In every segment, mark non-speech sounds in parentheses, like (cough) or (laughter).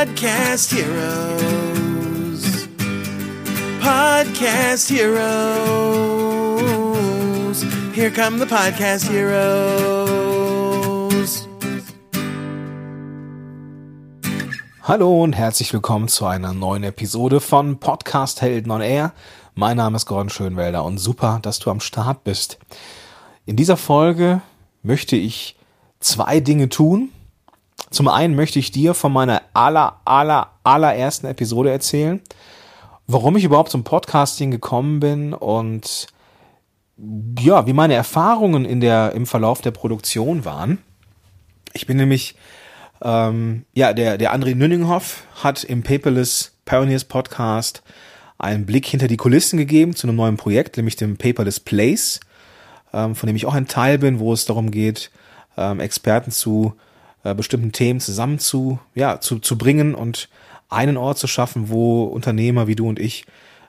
Podcast Heroes. Podcast Heroes. Here come the Podcast Heroes. Hallo und herzlich willkommen zu einer neuen Episode von Podcast Helden on Air. Mein Name ist Gordon Schönwelder und super, dass du am Start bist. In dieser Folge möchte ich zwei Dinge tun. Zum einen möchte ich dir von meiner aller, aller, allerersten Episode erzählen, warum ich überhaupt zum Podcasting gekommen bin und ja, wie meine Erfahrungen in der, im Verlauf der Produktion waren. Ich bin nämlich, ähm, ja, der, der André Nünninghoff hat im Paperless Pioneers Podcast einen Blick hinter die Kulissen gegeben zu einem neuen Projekt, nämlich dem Paperless Place, ähm, von dem ich auch ein Teil bin, wo es darum geht, ähm, Experten zu äh, bestimmten Themen zusammen zu, ja, zu, zu bringen und einen Ort zu schaffen, wo Unternehmer wie du und ich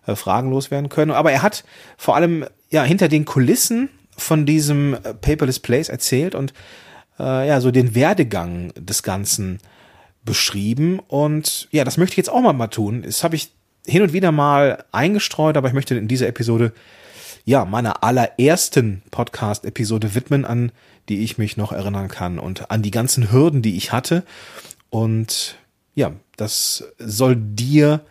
äh, fragenlos werden können. Aber er hat vor allem ja hinter den Kulissen von diesem äh, Paperless Place erzählt und äh, ja so den Werdegang des Ganzen beschrieben. Und ja, das möchte ich jetzt auch mal, mal tun. Das habe ich hin und wieder mal eingestreut, aber ich möchte in dieser Episode ja meiner allerersten Podcast-Episode widmen, an die ich mich noch erinnern kann und an die ganzen Hürden, die ich hatte. Und ja, das soll dir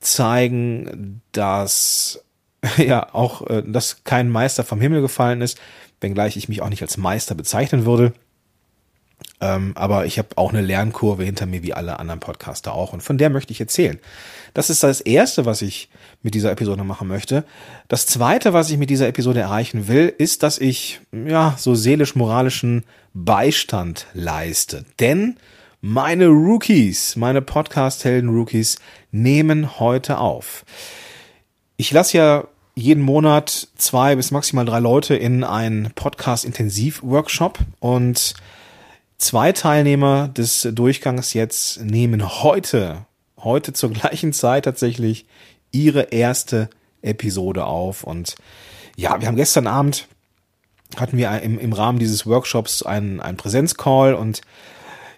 zeigen, dass (laughs) ja auch, äh, dass kein Meister vom Himmel gefallen ist, wenngleich ich mich auch nicht als Meister bezeichnen würde. Ähm, aber ich habe auch eine Lernkurve hinter mir, wie alle anderen Podcaster auch. Und von der möchte ich erzählen. Das ist das Erste, was ich mit dieser Episode machen möchte. Das Zweite, was ich mit dieser Episode erreichen will, ist, dass ich ja so seelisch-moralischen Beistand leiste. Denn meine Rookies, meine Podcast-Helden-Rookies nehmen heute auf. Ich lasse ja jeden Monat zwei bis maximal drei Leute in einen Podcast-Intensiv-Workshop und Zwei Teilnehmer des Durchgangs jetzt nehmen heute, heute zur gleichen Zeit tatsächlich ihre erste Episode auf. Und ja, wir haben gestern Abend hatten wir im, im Rahmen dieses Workshops einen, einen Präsenzcall und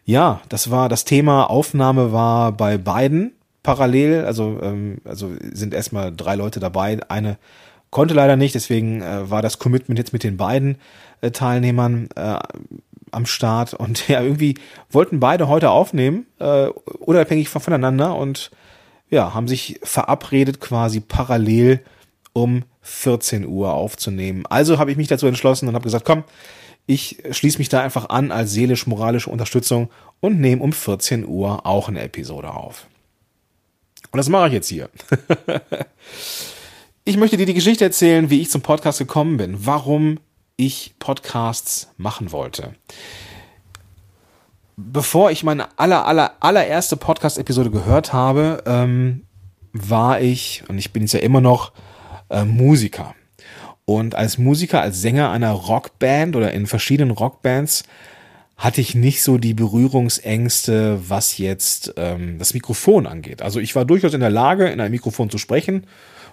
ja, das war das Thema Aufnahme war bei beiden parallel, also ähm, also sind erstmal drei Leute dabei, eine konnte leider nicht, deswegen äh, war das Commitment jetzt mit den beiden äh, Teilnehmern äh, am Start und (laughs) ja, irgendwie wollten beide heute aufnehmen, äh, unabhängig voneinander und ja, haben sich verabredet quasi parallel um 14 Uhr aufzunehmen. Also habe ich mich dazu entschlossen und habe gesagt, komm, ich schließe mich da einfach an als seelisch-moralische Unterstützung und nehme um 14 Uhr auch eine Episode auf. Und das mache ich jetzt hier. (laughs) ich möchte dir die Geschichte erzählen, wie ich zum Podcast gekommen bin. Warum ich Podcasts machen wollte. Bevor ich meine aller, aller, allererste Podcast-Episode gehört habe, ähm, war ich, und ich bin jetzt ja immer noch, äh, Musiker. Und als Musiker, als Sänger einer Rockband oder in verschiedenen Rockbands hatte ich nicht so die Berührungsängste, was jetzt ähm, das Mikrofon angeht. Also ich war durchaus in der Lage, in ein Mikrofon zu sprechen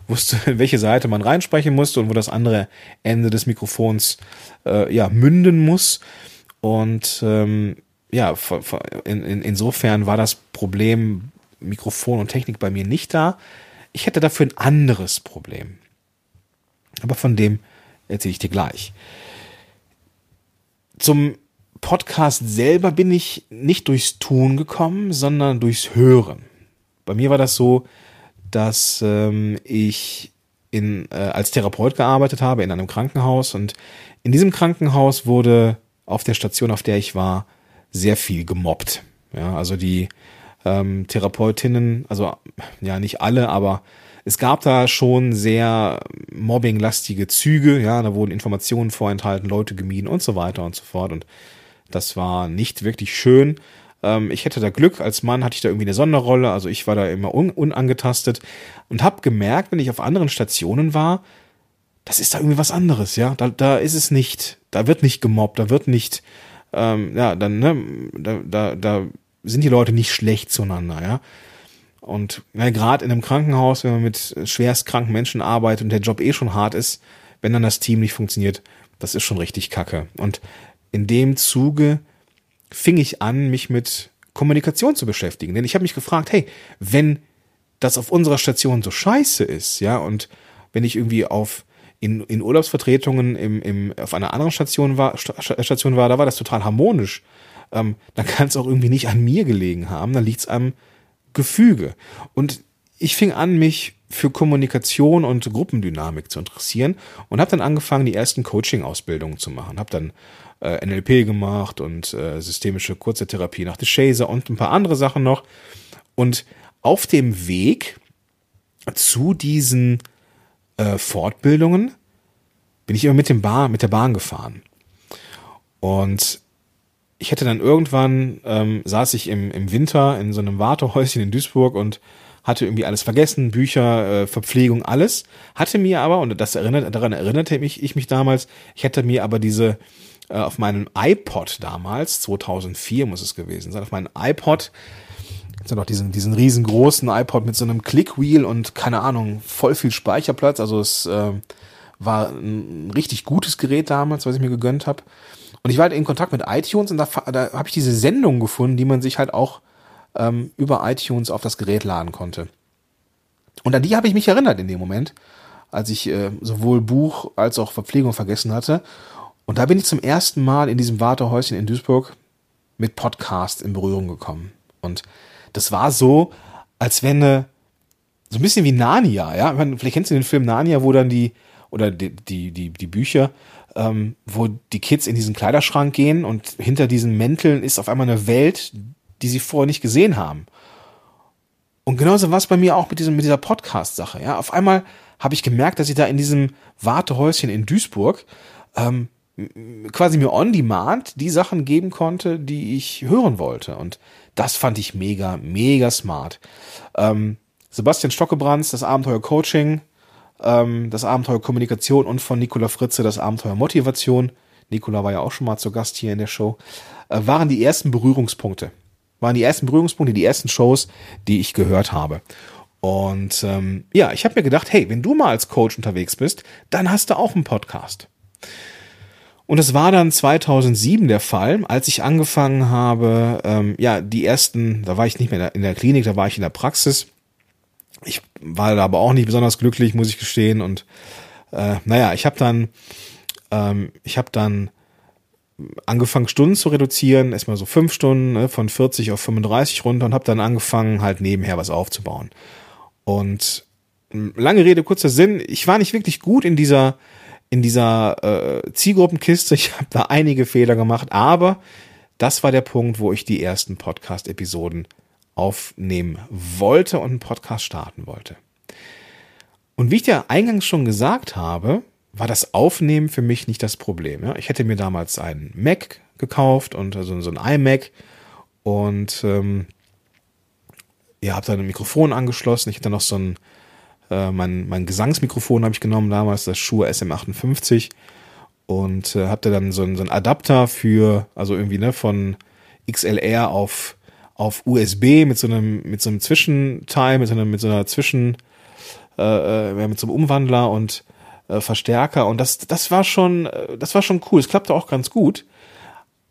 wusste, in (laughs) welche Seite man reinsprechen musste und wo das andere Ende des Mikrofons äh, ja münden muss. Und ähm, ja, in, in, insofern war das Problem Mikrofon und Technik bei mir nicht da. Ich hätte dafür ein anderes Problem. Aber von dem erzähle ich dir gleich. Zum Podcast selber bin ich nicht durchs Tun gekommen, sondern durchs Hören. Bei mir war das so, dass ähm, ich in, äh, als Therapeut gearbeitet habe in einem Krankenhaus und in diesem Krankenhaus wurde auf der Station, auf der ich war, sehr viel gemobbt. Ja, also die ähm, Therapeutinnen, also ja nicht alle, aber es gab da schon sehr mobbinglastige Züge, ja, da wurden Informationen vorenthalten, Leute gemieden und so weiter und so fort und das war nicht wirklich schön. Ähm, ich hätte da Glück, als Mann hatte ich da irgendwie eine Sonderrolle, also ich war da immer un unangetastet und habe gemerkt, wenn ich auf anderen Stationen war, das ist da irgendwie was anderes, ja. Da, da ist es nicht, da wird nicht gemobbt, da wird nicht, ähm, ja, dann, ne, da, da, da sind die Leute nicht schlecht zueinander, ja. Und ja, gerade in einem Krankenhaus, wenn man mit schwerst kranken Menschen arbeitet und der Job eh schon hart ist, wenn dann das Team nicht funktioniert, das ist schon richtig kacke. Und in dem Zuge fing ich an, mich mit Kommunikation zu beschäftigen. Denn ich habe mich gefragt, hey, wenn das auf unserer Station so scheiße ist, ja, und wenn ich irgendwie auf in, in Urlaubsvertretungen im, im, auf einer anderen Station war, Station war, da war das total harmonisch. Ähm, dann kann es auch irgendwie nicht an mir gelegen haben, dann liegt es am Gefüge. Und ich fing an, mich für Kommunikation und Gruppendynamik zu interessieren und habe dann angefangen, die ersten Coaching-Ausbildungen zu machen. Habe dann äh, NLP gemacht und äh, systemische kurze Therapie nach DeShazer und ein paar andere Sachen noch. Und auf dem Weg zu diesen äh, Fortbildungen bin ich immer mit dem Bahn, mit der Bahn gefahren. Und ich hätte dann irgendwann, ähm, saß ich im, im Winter in so einem Wartehäuschen in Duisburg und hatte irgendwie alles vergessen, Bücher, äh, Verpflegung, alles. Hatte mir aber, und das erinnert, daran erinnerte mich, ich mich damals, ich hätte mir aber diese äh, auf meinem iPod damals, 2004 muss es gewesen sein, auf meinem iPod, so noch diesen, diesen riesengroßen iPod mit so einem Clickwheel und keine Ahnung, voll viel Speicherplatz. Also es äh, war ein richtig gutes Gerät damals, was ich mir gegönnt habe. Und ich war halt in Kontakt mit iTunes und da, da habe ich diese Sendung gefunden, die man sich halt auch ähm, über iTunes auf das Gerät laden konnte. Und an die habe ich mich erinnert in dem Moment, als ich äh, sowohl Buch als auch Verpflegung vergessen hatte. Und da bin ich zum ersten Mal in diesem Wartehäuschen in Duisburg mit Podcast in Berührung gekommen. Und das war so, als wenn eine, so ein bisschen wie Narnia, ja. Vielleicht kennst du den Film Narnia, wo dann die, oder die, die, die, die Bücher, ähm, wo die Kids in diesen Kleiderschrank gehen und hinter diesen Mänteln ist auf einmal eine Welt, die sie vorher nicht gesehen haben. Und genauso war es bei mir auch mit, diesem, mit dieser Podcast-Sache. Ja? Auf einmal habe ich gemerkt, dass ich da in diesem Wartehäuschen in Duisburg ähm, quasi mir on demand die Sachen geben konnte, die ich hören wollte. Und das fand ich mega, mega smart. Ähm, Sebastian Stockebrands, das Abenteuer Coaching, ähm, das Abenteuer Kommunikation und von Nicola Fritze, das Abenteuer Motivation. Nicola war ja auch schon mal zu Gast hier in der Show. Äh, waren die ersten Berührungspunkte. Waren die ersten Berührungspunkte, die ersten Shows, die ich gehört habe. Und ähm, ja, ich habe mir gedacht, hey, wenn du mal als Coach unterwegs bist, dann hast du auch einen Podcast. Und es war dann 2007 der Fall, als ich angefangen habe, ähm, ja, die ersten, da war ich nicht mehr in der Klinik, da war ich in der Praxis. Ich war da aber auch nicht besonders glücklich, muss ich gestehen. Und äh, naja, ich habe dann, ähm, ich habe dann angefangen, Stunden zu reduzieren, erstmal so fünf Stunden, ne, von 40 auf 35 runter und habe dann angefangen, halt nebenher was aufzubauen. Und lange Rede, kurzer Sinn, ich war nicht wirklich gut in dieser in dieser äh, Zielgruppenkiste. Ich habe da einige Fehler gemacht, aber das war der Punkt, wo ich die ersten Podcast-Episoden aufnehmen wollte und einen Podcast starten wollte. Und wie ich dir eingangs schon gesagt habe, war das Aufnehmen für mich nicht das Problem. Ja? Ich hätte mir damals einen Mac gekauft und also so ein iMac und ähm, ja, habe dann ein Mikrofon angeschlossen. Ich hatte noch so ein äh, mein, mein Gesangsmikrofon habe ich genommen damals, das Shure SM58 und äh, habe da dann so, ein, so einen Adapter für, also irgendwie ne, von XLR auf auf USB mit so einem mit so einem Zwischenteil, mit so einem mit so einer Zwischen äh, äh mit so einem Umwandler und äh, Verstärker und das das war schon äh, das war schon cool. Es klappte auch ganz gut.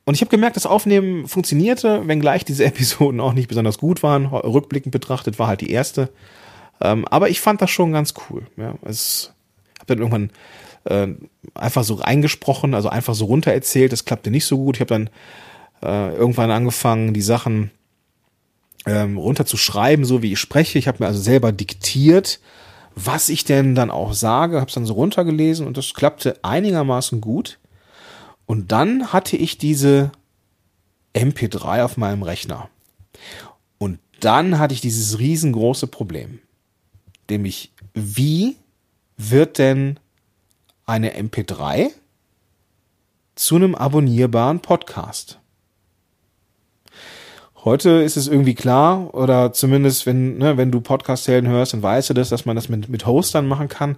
Und ich habe gemerkt, das Aufnehmen funktionierte, wenngleich diese (laughs) Episoden auch nicht besonders gut waren. Rückblickend betrachtet war halt die erste ähm, aber ich fand das schon ganz cool. Ja, es habe dann irgendwann äh, einfach so reingesprochen, also einfach so runter erzählt. Das klappte nicht so gut. Ich habe dann äh, irgendwann angefangen, die Sachen ähm, runter zu schreiben, so wie ich spreche. Ich habe mir also selber diktiert, was ich denn dann auch sage, habe es dann so runtergelesen und das klappte einigermaßen gut. Und dann hatte ich diese MP3 auf meinem Rechner. Und dann hatte ich dieses riesengroße Problem nämlich wie wird denn eine MP3 zu einem abonnierbaren Podcast? Heute ist es irgendwie klar, oder zumindest wenn, ne, wenn du Podcast-Helden hörst, dann weißt du das, dass man das mit, mit Hostern machen kann.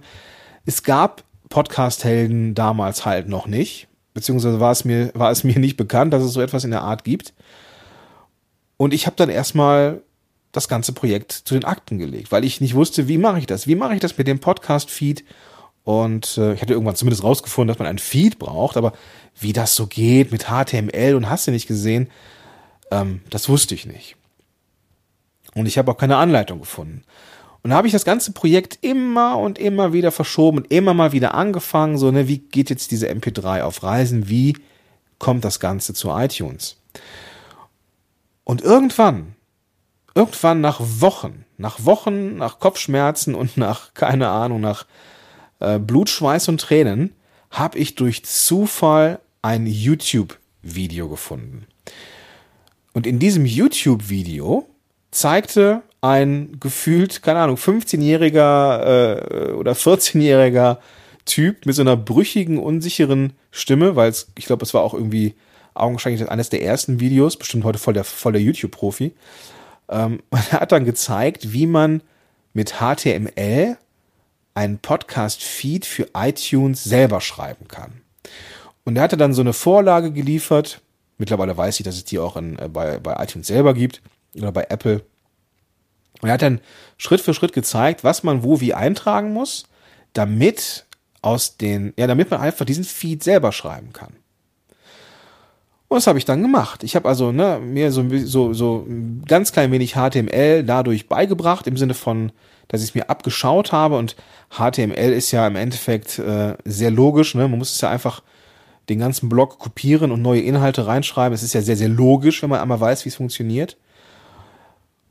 Es gab Podcast-Helden damals halt noch nicht, beziehungsweise war es mir, war es (laughs) mir nicht bekannt, dass es so etwas in der Art gibt. Und ich habe dann erstmal das ganze Projekt zu den Akten gelegt, weil ich nicht wusste, wie mache ich das? Wie mache ich das mit dem Podcast-Feed? Und äh, ich hatte irgendwann zumindest rausgefunden, dass man einen Feed braucht, aber wie das so geht mit HTML und hast du nicht gesehen, Ähm, das wusste ich nicht. Und ich habe auch keine Anleitung gefunden. Und da habe ich das ganze Projekt immer und immer wieder verschoben und immer mal wieder angefangen, so, ne, wie geht jetzt diese MP3 auf Reisen, wie kommt das Ganze zu iTunes? Und irgendwann, irgendwann nach Wochen, nach Wochen, nach Kopfschmerzen und nach, keine Ahnung, nach äh, Blut, und Tränen, habe ich durch Zufall ein YouTube-Video gefunden. Und in diesem YouTube-Video zeigte ein gefühlt, keine Ahnung, 15-jähriger äh, oder 14-jähriger Typ mit so einer brüchigen, unsicheren Stimme, weil es, ich glaube, es war auch irgendwie augenscheinlich eines der ersten Videos, bestimmt heute voll der, voll der YouTube-Profi. Ähm, (laughs) er hat dann gezeigt, wie man mit HTML einen Podcast-Feed für iTunes selber schreiben kann. Und er hatte dann so eine Vorlage geliefert. Mittlerweile weiß ich, dass es die auch in, äh, bei, bei iTunes selber gibt oder bei Apple. Und er hat dann Schritt für Schritt gezeigt, was man wo wie eintragen muss, damit aus den, ja, damit man einfach diesen Feed selber schreiben kann. Und das habe ich dann gemacht. Ich habe also ne, mir so, so, so ganz klein wenig HTML dadurch beigebracht, im Sinne von, dass ich es mir abgeschaut habe. Und HTML ist ja im Endeffekt äh, sehr logisch. Ne? Man muss es ja einfach den ganzen Blog kopieren und neue Inhalte reinschreiben. Es ist ja sehr, sehr logisch, wenn man einmal weiß, wie es funktioniert.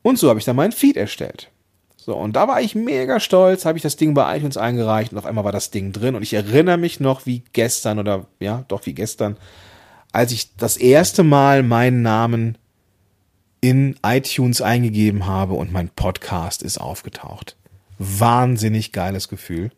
Und so habe ich dann meinen Feed erstellt. So, und da war ich mega stolz, habe ich das Ding bei iTunes eingereicht und auf einmal war das Ding drin. Und ich erinnere mich noch wie gestern oder ja, doch wie gestern, als ich das erste Mal meinen Namen in iTunes eingegeben habe und mein Podcast ist aufgetaucht. Wahnsinnig geiles Gefühl.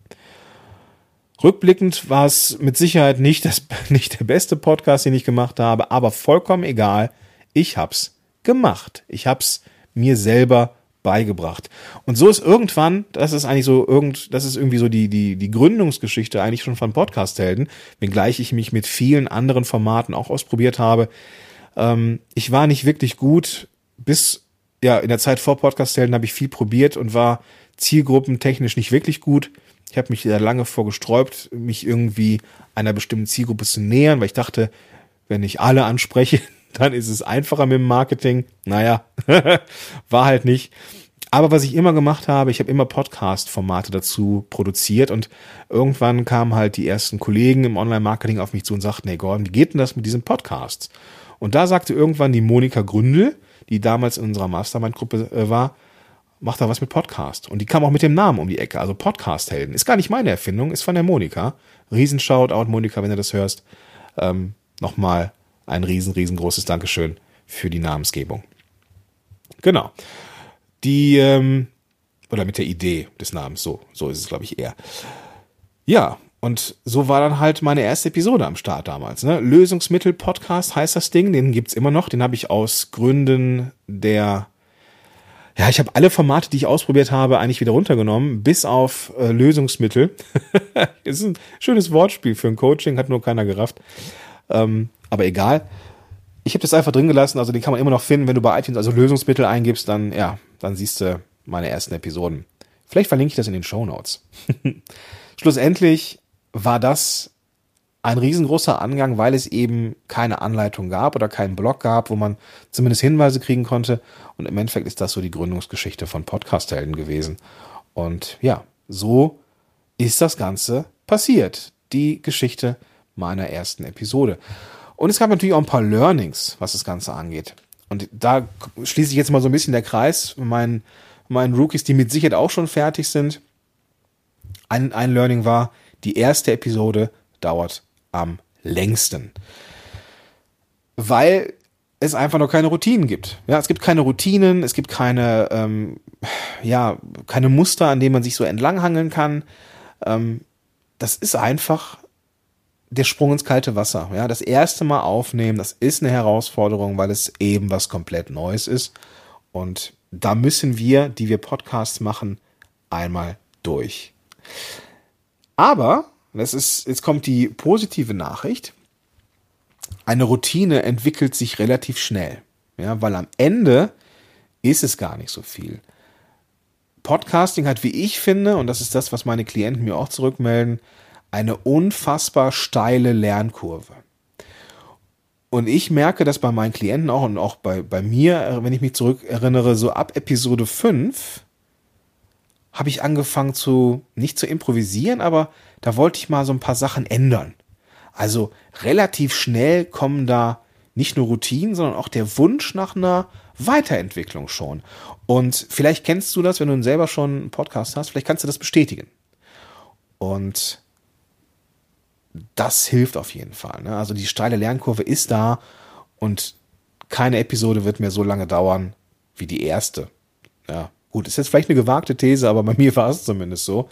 Rückblickend war es mit Sicherheit nicht, das, (laughs) nicht der beste Podcast, den ich gemacht habe, aber vollkommen egal. Ich hab's gemacht. Ich hab's mir selber beigebracht. Und so ist irgendwann, das ist eigentlich so irgend, das ist irgendwie so die, die, die Gründungsgeschichte eigentlich schon von Podcast-Helden, wenngleich ich mich mit vielen anderen Formaten auch ausprobiert habe. Ähm, ich war nicht wirklich gut, bis, ja, in der Zeit vor Podcast-Helden habe ich viel probiert und war zielgruppentechnisch nicht wirklich gut. Ich habe mich da lange vorgesträubt, mich irgendwie einer bestimmten Zielgruppe zu nähern, weil ich dachte, wenn ich alle anspreche, (laughs) dann ist es einfacher mit dem Marketing. Naja, (laughs) war halt nicht. Aber was ich immer gemacht habe, ich habe immer Podcast-Formate dazu produziert und irgendwann kamen halt die ersten Kollegen im Online-Marketing auf mich zu und sagten, hey Gordon, wie geht denn das mit diesen Podcasts? Und da sagte irgendwann die Monika Gründel, die damals in unserer Mastermind-Gruppe äh, war, mach da was mit Podcast. Und die kam auch mit dem Namen um die Ecke, also Podcast-Helden. Ist gar nicht meine Erfindung, ist von der Monika. Riesen-Shoutout, Monika, wenn du das hörst. Ähm, Nochmal ein riesen, riesengroßes Dankeschön für die Namensgebung. Genau. Die, ähm, oder mit der Idee des Namens, so, so ist es, glaube ich, eher. Ja, und so war dann halt meine erste Episode am Start damals. Ne? Lösungsmittel-Podcast heißt das Ding, den gibt's immer noch. Den habe ich aus Gründen der ja, ich habe alle Formate, die ich ausprobiert habe, eigentlich wieder runtergenommen, bis auf äh, Lösungsmittel. (laughs) ist ein schönes Wortspiel für ein Coaching, hat nur keiner gerafft. Ähm, aber egal. Ich habe das einfach drin gelassen, also den kann man immer noch finden, wenn du bei iTunes also Lösungsmittel eingibst, dann ja, dann siehst du meine ersten Episoden. Vielleicht verlinke ich das in den Show Notes. (laughs) Schlussendlich war das ein riesengroßer Angang, weil es eben keine Anleitung gab oder keinen Blog gab, wo man zumindest Hinweise kriegen konnte. Und im Endeffekt ist das so die Gründungsgeschichte von Podcast-Helden gewesen. Und ja, so ist das Ganze passiert. Die Geschichte meiner ersten Episode. Und es gab natürlich auch ein paar Learnings, was das Ganze angeht. Und da schließe ich jetzt mal so ein bisschen der Kreis meinen, meinen Rookies, die mit Sicherheit auch schon fertig sind. Ein, ein Learning war, die erste Episode dauert am längsten. Weil es einfach noch keine Routinen gibt. Ja, es gibt keine Routinen, es gibt keine, ähm, ja, keine Muster, an denen man sich so entlanghangeln kann. Ähm, das ist einfach der Sprung ins kalte Wasser. Ja, das erste Mal aufnehmen, das ist eine Herausforderung, weil es eben was komplett Neues ist. Und da müssen wir, die wir Podcasts machen, einmal durch. Aber das ist, jetzt kommt die positive Nachricht. Eine Routine entwickelt sich relativ schnell. Ja, weil am Ende ist es gar nicht so viel. Podcasting hat, wie ich finde, und das ist das, was meine Klienten mir auch zurückmelden, eine unfassbar steile Lernkurve. Und ich merke das bei meinen Klienten auch und auch bei, bei mir, wenn ich mich zurückerinnere, so ab Episode 5 habe ich angefangen zu, nicht zu improvisieren, aber da wollte ich mal so ein paar Sachen ändern. Also relativ schnell kommen da nicht nur Routinen, sondern auch der Wunsch nach einer Weiterentwicklung schon. Und vielleicht kennst du das, wenn du selber schon einen Podcast hast, vielleicht kannst du das bestätigen. Und das hilft auf jeden Fall. Ne? Also die steile Lernkurve ist da und keine Episode wird mehr so lange dauern wie die erste. Ja, gut, ist jetzt vielleicht eine gewagte These, aber bei mir war es zumindest so.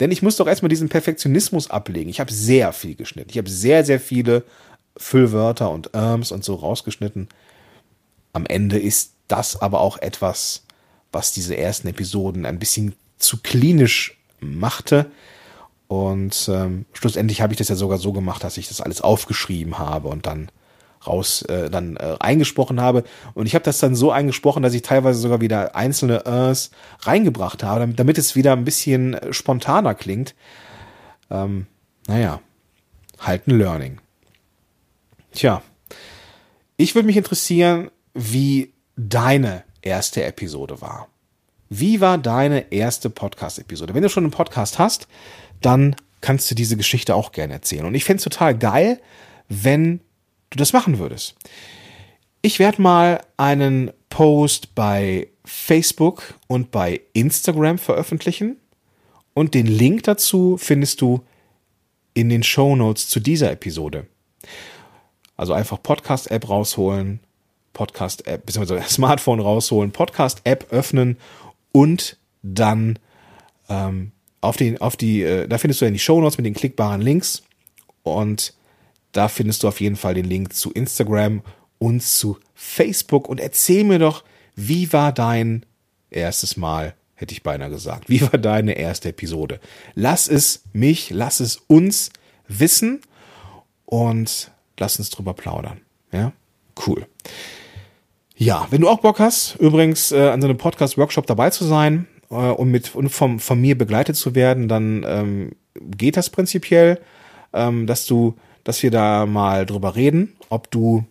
Denn ich muss doch erstmal diesen Perfektionismus ablegen. Ich habe sehr viel geschnitten. Ich habe sehr, sehr viele Füllwörter und Irms und so rausgeschnitten. Am Ende ist das aber auch etwas, was diese ersten Episoden ein bisschen zu klinisch machte. Und ähm, schlussendlich habe ich das ja sogar so gemacht, dass ich das alles aufgeschrieben habe und dann raus äh, dann äh, eingesprochen habe. Und ich habe das dann so eingesprochen, dass ich teilweise sogar wieder einzelne Ers reingebracht habe, damit, damit es wieder ein bisschen äh, spontaner klingt. Ähm, naja, halt ein Learning. Tja, ich würde mich interessieren, wie deine erste Episode war. Wie war deine erste Podcast-Episode? Wenn du schon einen Podcast hast, dann kannst du diese Geschichte auch gerne erzählen. Und ich fände es total geil, wenn du das machen würdest. Ich werde mal einen Post bei Facebook und bei Instagram veröffentlichen und den Link dazu findest du in den Show Notes zu dieser Episode. Also einfach Podcast-App rausholen, Podcast-App, beziehungsweise (laughs) Smartphone rausholen, Podcast-App öffnen und dann ähm, auf die, auf die, äh, da findest du dann die Show Notes mit den klickbaren Links und da findest du auf jeden Fall den Link zu Instagram und zu Facebook. Und erzähl mir doch, wie war dein erstes Mal, hätte ich beinahe gesagt. Wie war deine erste Episode? Lass es mich, lass es uns wissen und lass uns drüber plaudern. Ja, cool. Ja, wenn du auch Bock hast, übrigens äh, an so einem Podcast-Workshop dabei zu sein äh, und mit und vom, von mir begleitet zu werden, dann ähm, geht das prinzipiell, ähm, dass du dass wir da mal drüber reden, ob du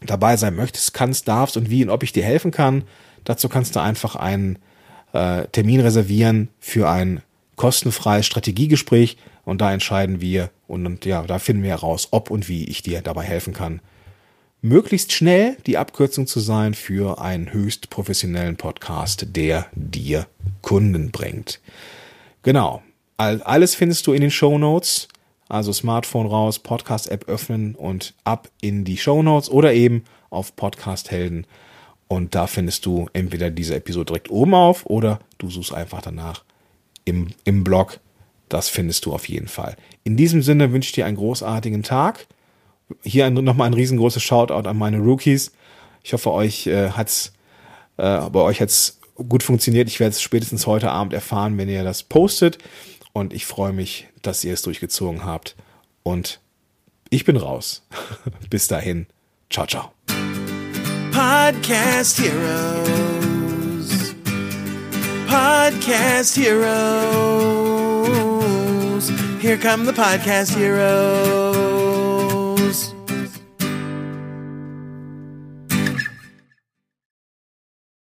dabei sein möchtest, kannst, darfst und wie und ob ich dir helfen kann. Dazu kannst du einfach einen äh, Termin reservieren für ein kostenfreies Strategiegespräch und da entscheiden wir und, und ja, da finden wir heraus, ob und wie ich dir dabei helfen kann, möglichst schnell die Abkürzung zu sein für einen höchst professionellen Podcast, der dir Kunden bringt. Genau. Alles findest du in den Show Notes. Also Smartphone raus, Podcast-App öffnen und ab in die Show Notes oder eben auf Podcast Helden. Und da findest du entweder diese Episode direkt oben auf oder du suchst einfach danach im, im Blog. Das findest du auf jeden Fall. In diesem Sinne wünsche ich dir einen großartigen Tag. Hier nochmal ein riesengroßes Shoutout an meine Rookies. Ich hoffe, euch äh, hat's, äh, bei euch hat's gut funktioniert. Ich werde es spätestens heute Abend erfahren, wenn ihr das postet. Und ich freue mich, dass ihr es durchgezogen habt. Und ich bin raus. (laughs) Bis dahin. Ciao, ciao. Podcast Heroes. Podcast Heroes. Here come the Podcast Heroes.